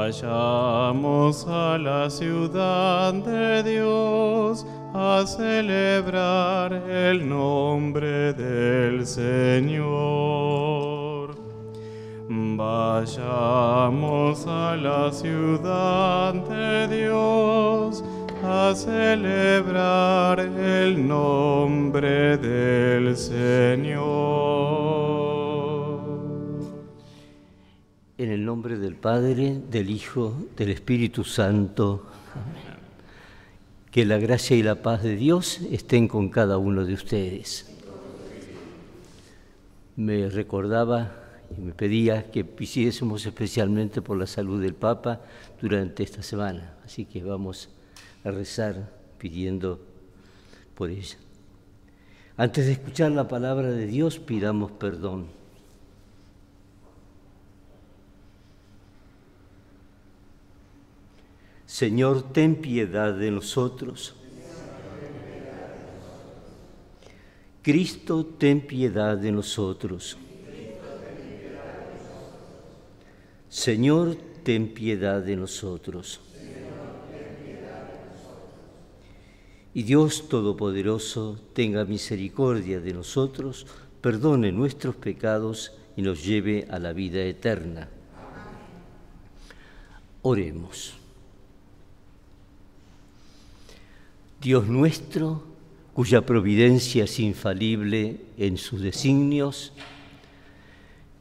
Vayamos a la ciudad de Dios a celebrar el nombre del Señor. Vayamos a la ciudad de Dios a celebrar el nombre del Señor. Nombre del Padre, del Hijo, del Espíritu Santo. Que la gracia y la paz de Dios estén con cada uno de ustedes. Me recordaba y me pedía que pidiésemos especialmente por la salud del Papa durante esta semana. Así que vamos a rezar pidiendo por ella. Antes de escuchar la palabra de Dios, pidamos perdón. Señor, ten piedad de nosotros. Cristo, ten piedad de nosotros. Señor, ten piedad de nosotros. Y Dios Todopoderoso tenga misericordia de nosotros, perdone nuestros pecados y nos lleve a la vida eterna. Oremos. Dios nuestro, cuya providencia es infalible en sus designios,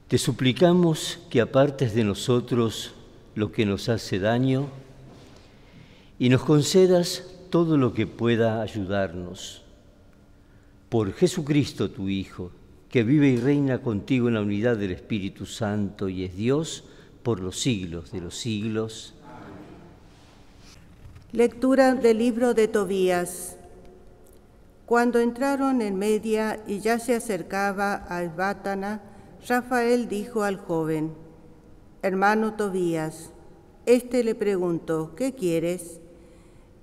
te suplicamos que apartes de nosotros lo que nos hace daño y nos concedas todo lo que pueda ayudarnos. Por Jesucristo tu Hijo, que vive y reina contigo en la unidad del Espíritu Santo y es Dios por los siglos de los siglos. Lectura del libro de Tobías. Cuando entraron en Media y ya se acercaba a Bátana, Rafael dijo al joven, Hermano Tobías, este le preguntó, ¿qué quieres?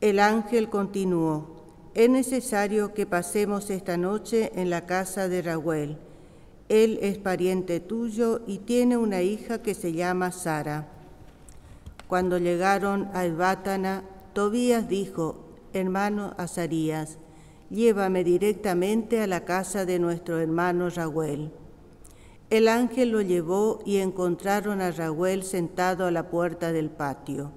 El ángel continuó, es necesario que pasemos esta noche en la casa de Raúl. Él es pariente tuyo y tiene una hija que se llama Sara. Cuando llegaron a Bátana, Tobías dijo, hermano Azarías, llévame directamente a la casa de nuestro hermano Raúl. El ángel lo llevó y encontraron a Raúl sentado a la puerta del patio.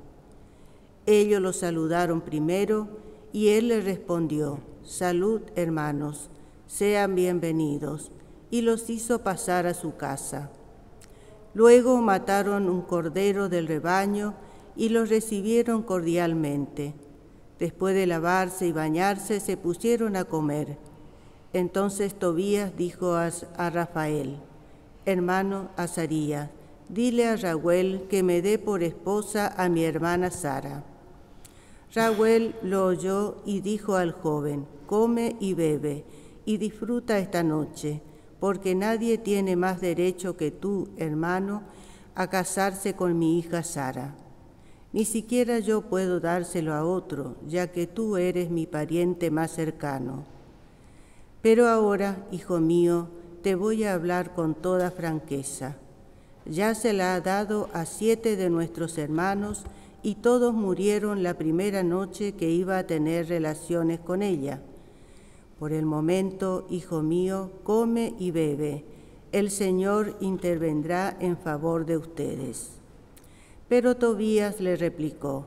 Ellos lo saludaron primero y él le respondió, Salud hermanos, sean bienvenidos, y los hizo pasar a su casa. Luego mataron un cordero del rebaño y los recibieron cordialmente. Después de lavarse y bañarse, se pusieron a comer. Entonces Tobías dijo a, Rafael, hermano Azarías, dile a Raúl que me dé por esposa a mi hermana Sara. Raúl lo oyó y dijo al joven, come y bebe y disfruta esta noche, porque nadie tiene más derecho que tú, hermano, a casarse con mi hija Sara. Ni siquiera yo puedo dárselo a otro, ya que tú eres mi pariente más cercano. Pero ahora, hijo mío, te voy a hablar con toda franqueza. Ya se la ha dado a siete de nuestros hermanos y todos murieron la primera noche que iba a tener relaciones con ella. Por el momento, hijo mío, come y bebe. El Señor intervendrá en favor de ustedes. Pero Tobías le replicó,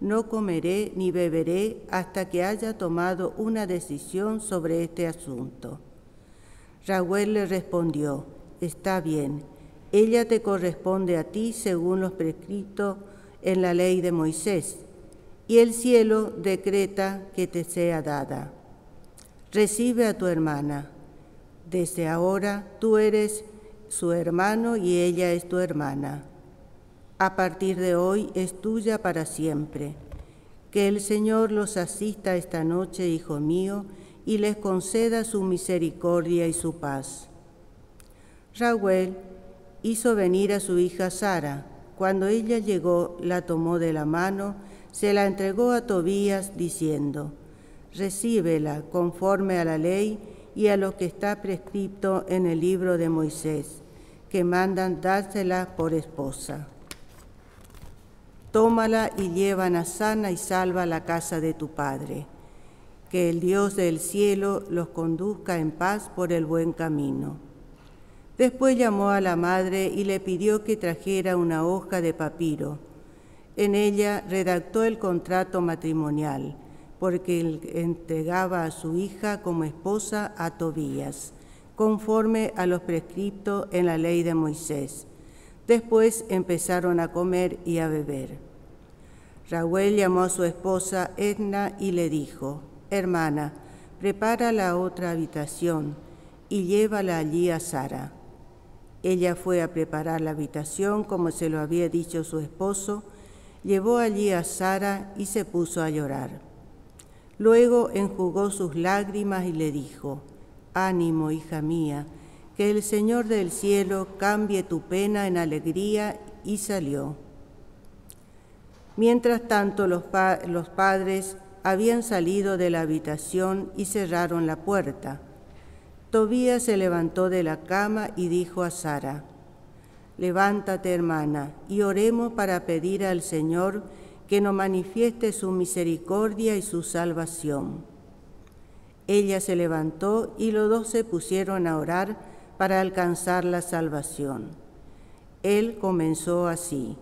no comeré ni beberé hasta que haya tomado una decisión sobre este asunto. Raúl le respondió, está bien, ella te corresponde a ti según los prescritos en la ley de Moisés, y el cielo decreta que te sea dada. Recibe a tu hermana. Desde ahora tú eres su hermano y ella es tu hermana a partir de hoy es tuya para siempre. Que el Señor los asista esta noche, hijo mío, y les conceda su misericordia y su paz. Raúl hizo venir a su hija Sara. Cuando ella llegó, la tomó de la mano, se la entregó a Tobías, diciendo, Recíbela conforme a la ley y a lo que está prescrito en el libro de Moisés, que mandan dársela por esposa. Tómala y llévala sana y salva a la casa de tu Padre. Que el Dios del cielo los conduzca en paz por el buen camino. Después llamó a la madre y le pidió que trajera una hoja de papiro. En ella redactó el contrato matrimonial, porque entregaba a su hija como esposa a Tobías, conforme a los prescriptos en la ley de Moisés. Después empezaron a comer y a beber. Raúl llamó a su esposa Edna y le dijo, Hermana, prepara la otra habitación y llévala allí a Sara. Ella fue a preparar la habitación como se lo había dicho su esposo, llevó allí a Sara y se puso a llorar. Luego enjugó sus lágrimas y le dijo, Ánimo, hija mía, que el Señor del cielo cambie tu pena en alegría, y salió. Mientras tanto los, los padres habían salido de la habitación y cerraron la puerta. Tobías se levantó de la cama y dijo a Sara, Levántate, hermana, y oremos para pedir al Señor que nos manifieste su misericordia y su salvación. Ella se levantó y los dos se pusieron a orar para alcanzar la salvación. Él comenzó así,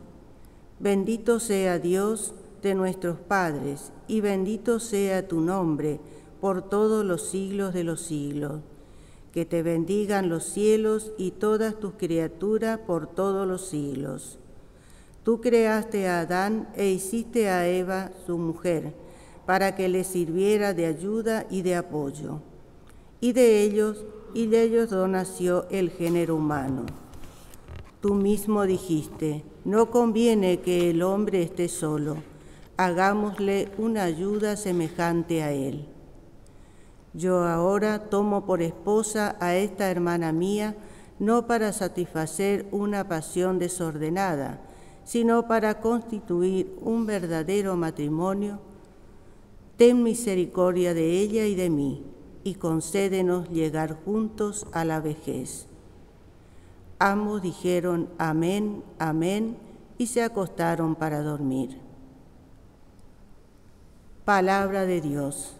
Bendito sea Dios de nuestros padres, y bendito sea tu nombre por todos los siglos de los siglos que te bendigan los cielos y todas tus criaturas por todos los siglos. Tú creaste a Adán e hiciste a Eva, su mujer, para que le sirviera de ayuda y de apoyo. Y de ellos, y de ellos nació el género humano. Tú mismo dijiste, no conviene que el hombre esté solo, hagámosle una ayuda semejante a él. Yo ahora tomo por esposa a esta hermana mía, no para satisfacer una pasión desordenada, sino para constituir un verdadero matrimonio. Ten misericordia de ella y de mí, y concédenos llegar juntos a la vejez. Ambos dijeron amén, amén, y se acostaron para dormir. Palabra de Dios.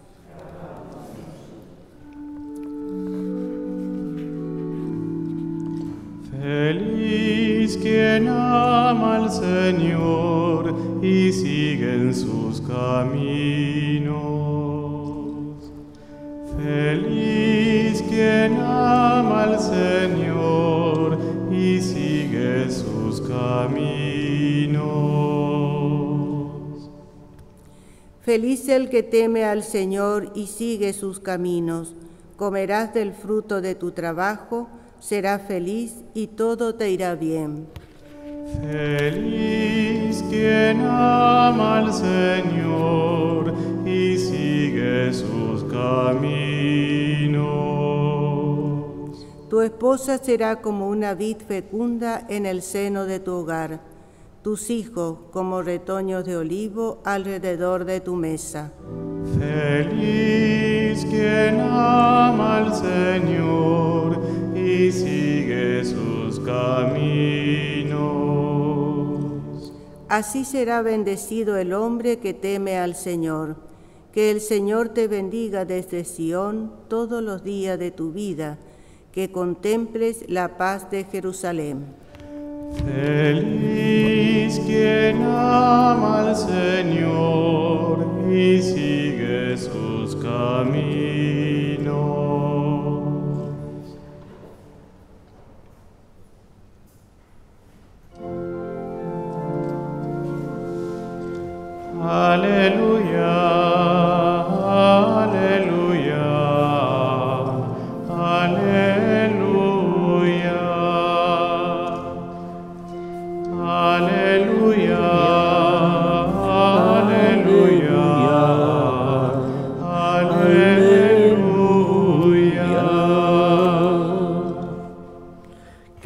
Feliz quien ama al Señor y sigue en sus caminos. Feliz quien ama al Señor y sigue sus caminos. Feliz el que teme al Señor y sigue sus caminos. Comerás del fruto de tu trabajo será feliz y todo te irá bien. Feliz quien ama al Señor y sigue sus caminos. Tu esposa será como una vid fecunda en el seno de tu hogar, tus hijos como retoños de olivo alrededor de tu mesa. Feliz quien ama al Señor y sigue sus caminos. Así será bendecido el hombre que teme al Señor. Que el Señor te bendiga desde Sión todos los días de tu vida, que contemples la paz de Jerusalén. Feliz quien ama al Señor y sigue sus caminos.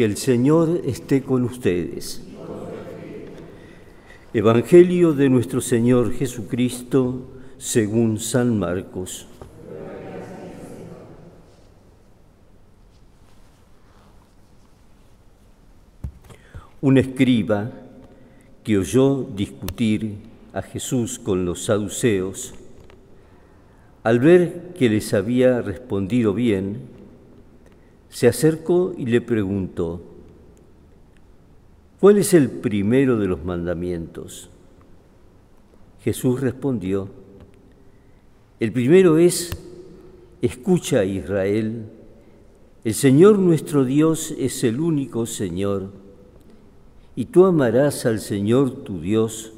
El Señor esté con ustedes. Evangelio de nuestro Señor Jesucristo según San Marcos. Un escriba que oyó discutir a Jesús con los saduceos, al ver que les había respondido bien, se acercó y le preguntó, ¿cuál es el primero de los mandamientos? Jesús respondió, el primero es, escucha Israel, el Señor nuestro Dios es el único Señor, y tú amarás al Señor tu Dios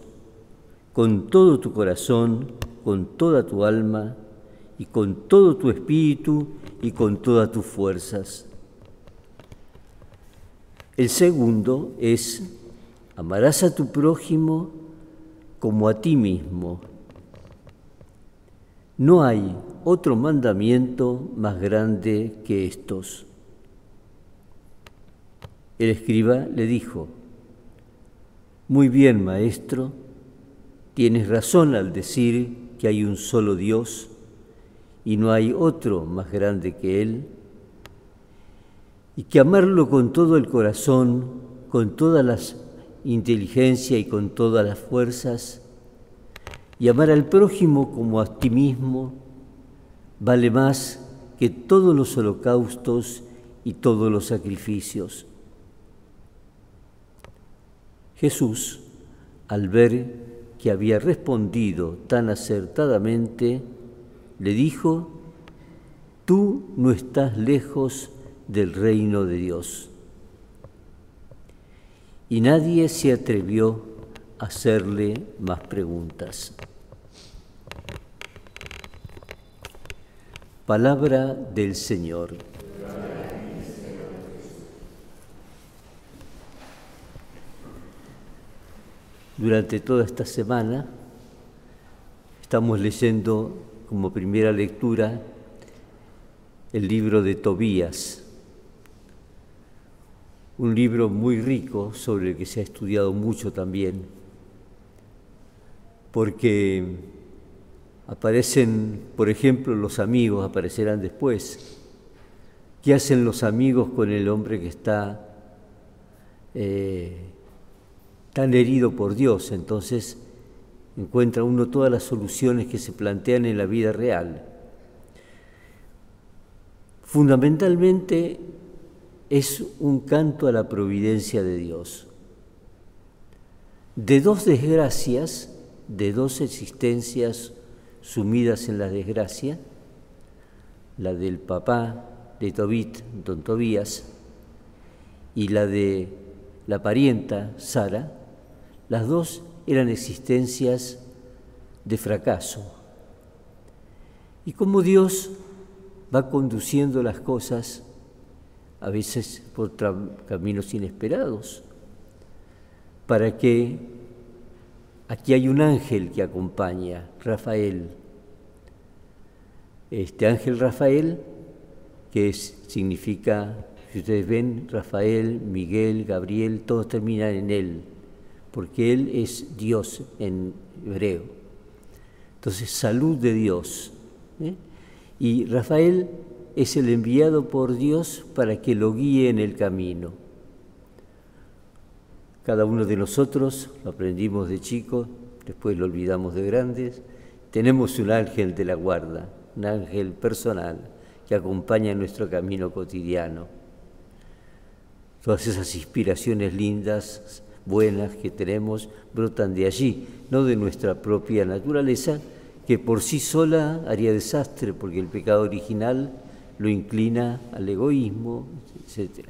con todo tu corazón, con toda tu alma, y con todo tu espíritu y con todas tus fuerzas. El segundo es, amarás a tu prójimo como a ti mismo. No hay otro mandamiento más grande que estos. El escriba le dijo, muy bien, maestro, tienes razón al decir que hay un solo Dios y no hay otro más grande que Él, y que amarlo con todo el corazón, con toda la inteligencia y con todas las fuerzas, y amar al prójimo como a ti mismo, vale más que todos los holocaustos y todos los sacrificios. Jesús, al ver que había respondido tan acertadamente, le dijo, tú no estás lejos del reino de Dios. Y nadie se atrevió a hacerle más preguntas. Palabra del Señor. Durante toda esta semana estamos leyendo como primera lectura el libro de Tobías, un libro muy rico sobre el que se ha estudiado mucho también, porque aparecen, por ejemplo, los amigos, aparecerán después. ¿Qué hacen los amigos con el hombre que está eh, tan herido por Dios? Entonces, encuentra uno todas las soluciones que se plantean en la vida real. Fundamentalmente es un canto a la providencia de Dios. De dos desgracias, de dos existencias sumidas en la desgracia, la del papá de Tobit, don Tobías, y la de la parienta Sara, las dos eran existencias de fracaso. Y como Dios va conduciendo las cosas, a veces por caminos inesperados, para que aquí hay un ángel que acompaña, Rafael. Este ángel Rafael, que significa, si ustedes ven, Rafael, Miguel, Gabriel, todos terminan en él porque Él es Dios en hebreo. Entonces, salud de Dios. ¿eh? Y Rafael es el enviado por Dios para que lo guíe en el camino. Cada uno de nosotros, lo aprendimos de chicos, después lo olvidamos de grandes, tenemos un ángel de la guarda, un ángel personal que acompaña nuestro camino cotidiano. Todas esas inspiraciones lindas buenas que tenemos brotan de allí, no de nuestra propia naturaleza, que por sí sola haría desastre, porque el pecado original lo inclina al egoísmo, etc.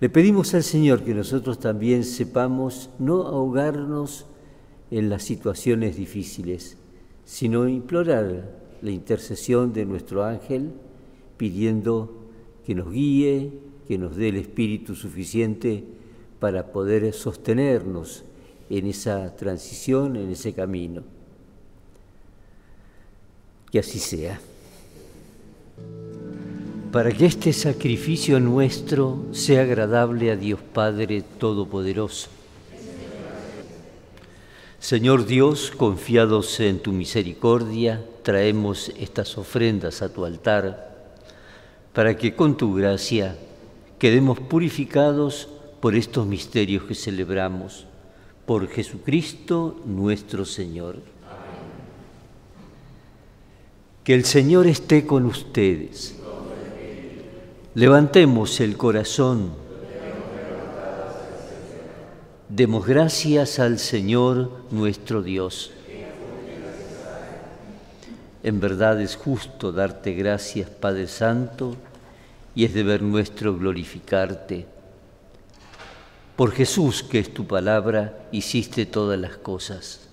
Le pedimos al Señor que nosotros también sepamos no ahogarnos en las situaciones difíciles, sino implorar la intercesión de nuestro ángel, pidiendo que nos guíe, que nos dé el espíritu suficiente para poder sostenernos en esa transición, en ese camino. Que así sea. Para que este sacrificio nuestro sea agradable a Dios Padre Todopoderoso. Señor Dios, confiados en tu misericordia, traemos estas ofrendas a tu altar, para que con tu gracia quedemos purificados por estos misterios que celebramos, por Jesucristo nuestro Señor. Que el Señor esté con ustedes. Levantemos el corazón. Demos gracias al Señor nuestro Dios. En verdad es justo darte gracias, Padre Santo, y es deber nuestro glorificarte por Jesús, que es tu palabra, hiciste todas las cosas.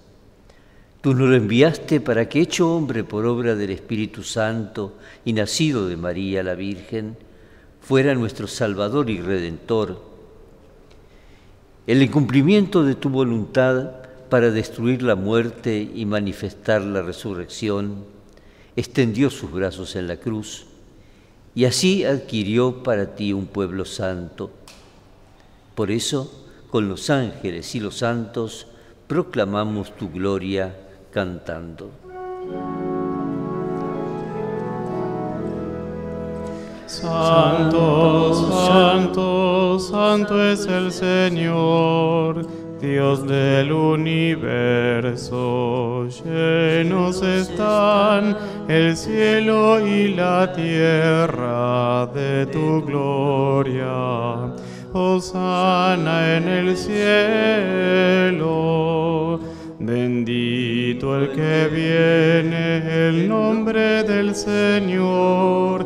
Tú nos lo enviaste para que, hecho hombre por obra del Espíritu Santo y nacido de María la Virgen, fuera nuestro Salvador y Redentor. El incumplimiento de tu voluntad para destruir la muerte y manifestar la resurrección, extendió sus brazos en la cruz y así adquirió para ti un pueblo santo por eso, con los ángeles y los santos, proclamamos tu gloria cantando. Santo, santo, santo es el Señor, Dios del universo. Llenos están el cielo y la tierra de tu gloria. Hosana en el cielo. Bendito el que viene el nombre del Señor.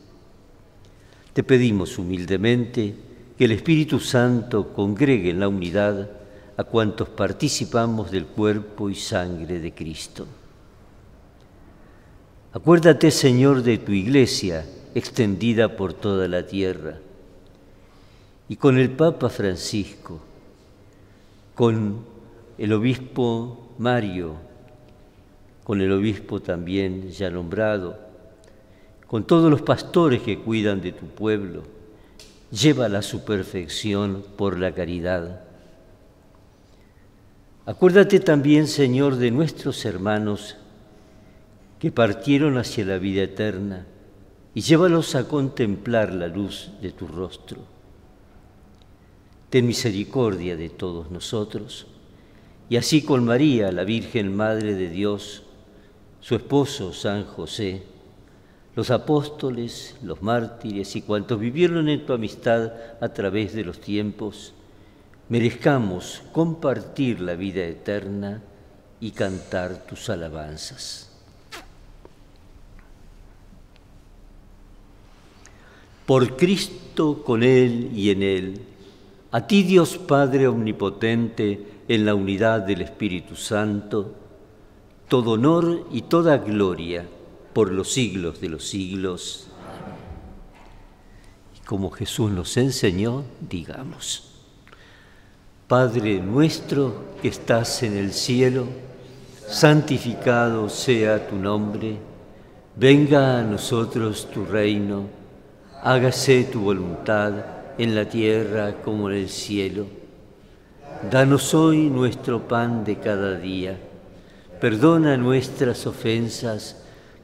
te pedimos humildemente que el Espíritu Santo congregue en la unidad a cuantos participamos del cuerpo y sangre de Cristo. Acuérdate, Señor, de tu iglesia extendida por toda la tierra y con el Papa Francisco, con el obispo Mario, con el obispo también ya nombrado, con todos los pastores que cuidan de tu pueblo, llévala a su perfección por la caridad. Acuérdate también, Señor, de nuestros hermanos que partieron hacia la vida eterna y llévalos a contemplar la luz de tu rostro. Ten misericordia de todos nosotros y así con María, la Virgen Madre de Dios, su esposo San José, los apóstoles, los mártires y cuantos vivieron en tu amistad a través de los tiempos, merezcamos compartir la vida eterna y cantar tus alabanzas. Por Cristo, con Él y en Él, a ti Dios Padre Omnipotente, en la unidad del Espíritu Santo, todo honor y toda gloria por los siglos de los siglos. Y como Jesús nos enseñó, digamos, Padre nuestro que estás en el cielo, santificado sea tu nombre, venga a nosotros tu reino, hágase tu voluntad en la tierra como en el cielo. Danos hoy nuestro pan de cada día, perdona nuestras ofensas,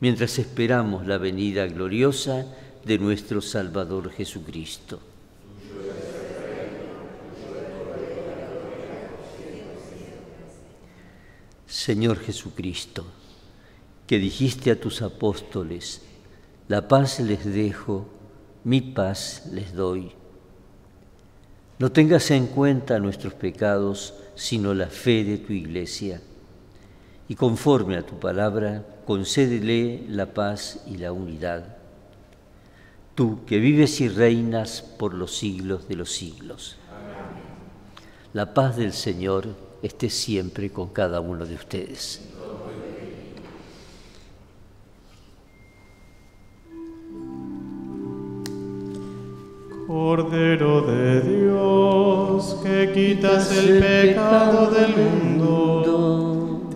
mientras esperamos la venida gloriosa de nuestro Salvador Jesucristo. Señor Jesucristo, que dijiste a tus apóstoles, la paz les dejo, mi paz les doy. No tengas en cuenta nuestros pecados, sino la fe de tu iglesia, y conforme a tu palabra, concédele la paz y la unidad. Tú que vives y reinas por los siglos de los siglos. La paz del Señor esté siempre con cada uno de ustedes. Cordero de Dios, que quitas el pecado del mundo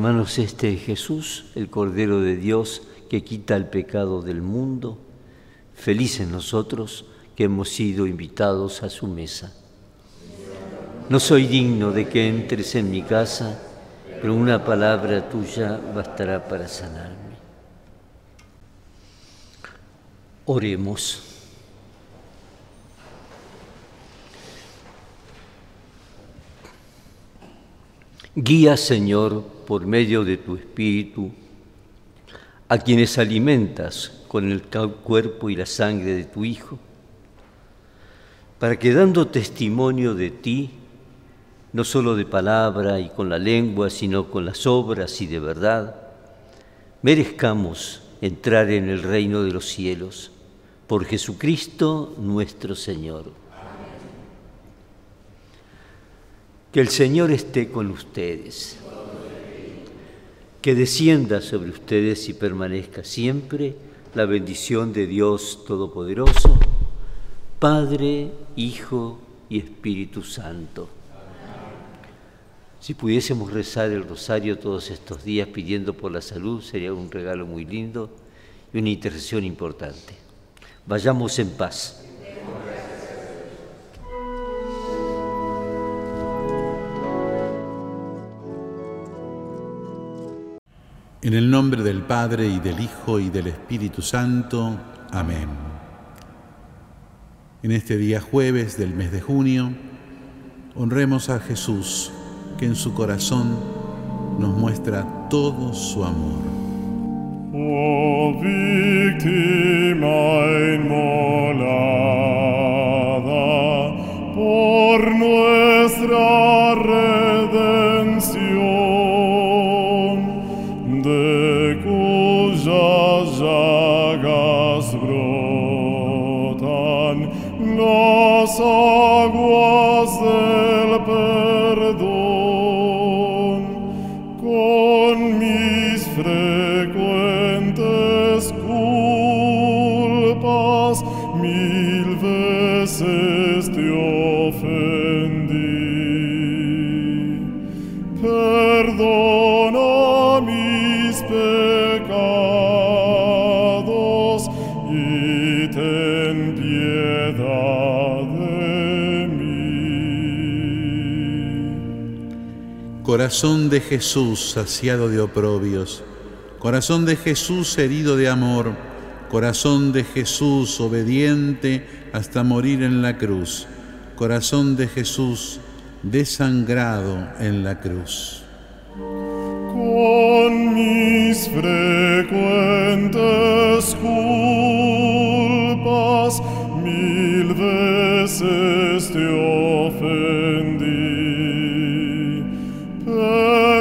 Hermanos, este es Jesús, el Cordero de Dios que quita el pecado del mundo. Felices nosotros que hemos sido invitados a su mesa. No soy digno de que entres en mi casa, pero una palabra tuya bastará para sanarme. Oremos. Guía, Señor, por medio de tu Espíritu, a quienes alimentas con el cuerpo y la sangre de tu Hijo, para que dando testimonio de ti, no solo de palabra y con la lengua, sino con las obras y de verdad, merezcamos entrar en el reino de los cielos por Jesucristo nuestro Señor. Que el Señor esté con ustedes. Que descienda sobre ustedes y permanezca siempre la bendición de Dios Todopoderoso, Padre, Hijo y Espíritu Santo. Si pudiésemos rezar el rosario todos estos días pidiendo por la salud, sería un regalo muy lindo y una intercesión importante. Vayamos en paz. En el nombre del Padre y del Hijo y del Espíritu Santo. Amén. En este día jueves del mes de junio, honremos a Jesús, que en su corazón nos muestra todo su amor. Oh víctima inmolada Corazón de Jesús saciado de oprobios, corazón de Jesús herido de amor, corazón de Jesús obediente hasta morir en la cruz, corazón de Jesús desangrado en la cruz. Con mis frecuentes culpas, mil veces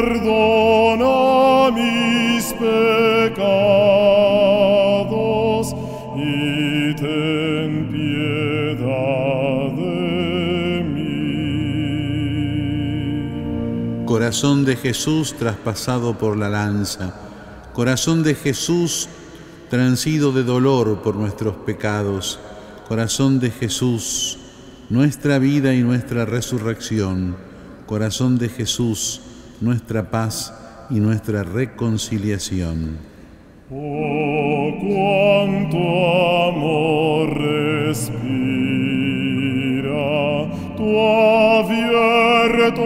Perdona mis pecados y ten piedad de mí. Corazón de Jesús traspasado por la lanza, corazón de Jesús transido de dolor por nuestros pecados, corazón de Jesús, nuestra vida y nuestra resurrección, corazón de Jesús, nuestra paz y nuestra reconciliación. Oh, cuánto amor respira tu abierto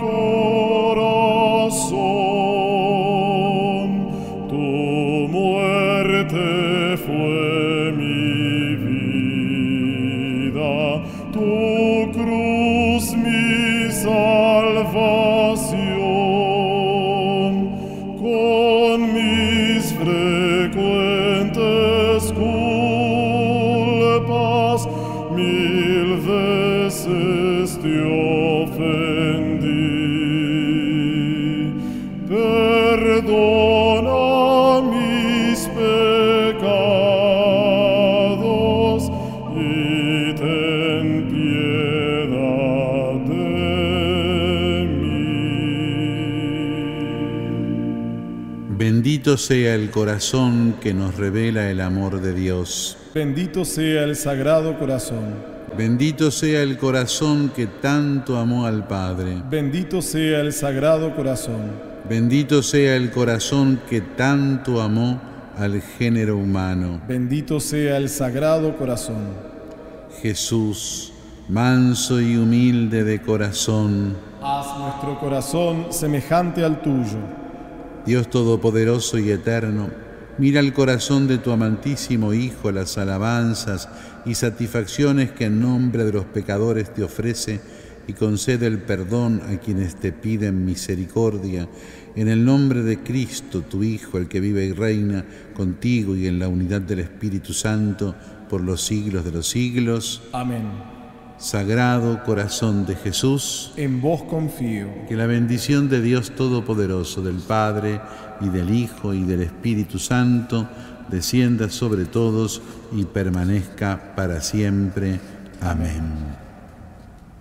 corazón. Tu muerte fue mi vida, tu cruz Bendito sea el corazón que nos revela el amor de Dios. Bendito sea el Sagrado Corazón. Bendito sea el corazón que tanto amó al Padre. Bendito sea el Sagrado Corazón. Bendito sea el corazón que tanto amó al género humano. Bendito sea el Sagrado Corazón. Jesús, manso y humilde de corazón, Haz nuestro corazón semejante al tuyo. Dios Todopoderoso y Eterno, mira el corazón de tu amantísimo Hijo, las alabanzas y satisfacciones que en nombre de los pecadores te ofrece y concede el perdón a quienes te piden misericordia. En el nombre de Cristo, tu Hijo, el que vive y reina contigo y en la unidad del Espíritu Santo por los siglos de los siglos. Amén. Sagrado corazón de Jesús, En vos confío. que la bendición de Dios Todopoderoso, del Padre y del Hijo y del Espíritu Santo, descienda sobre todos y permanezca para siempre. Amén.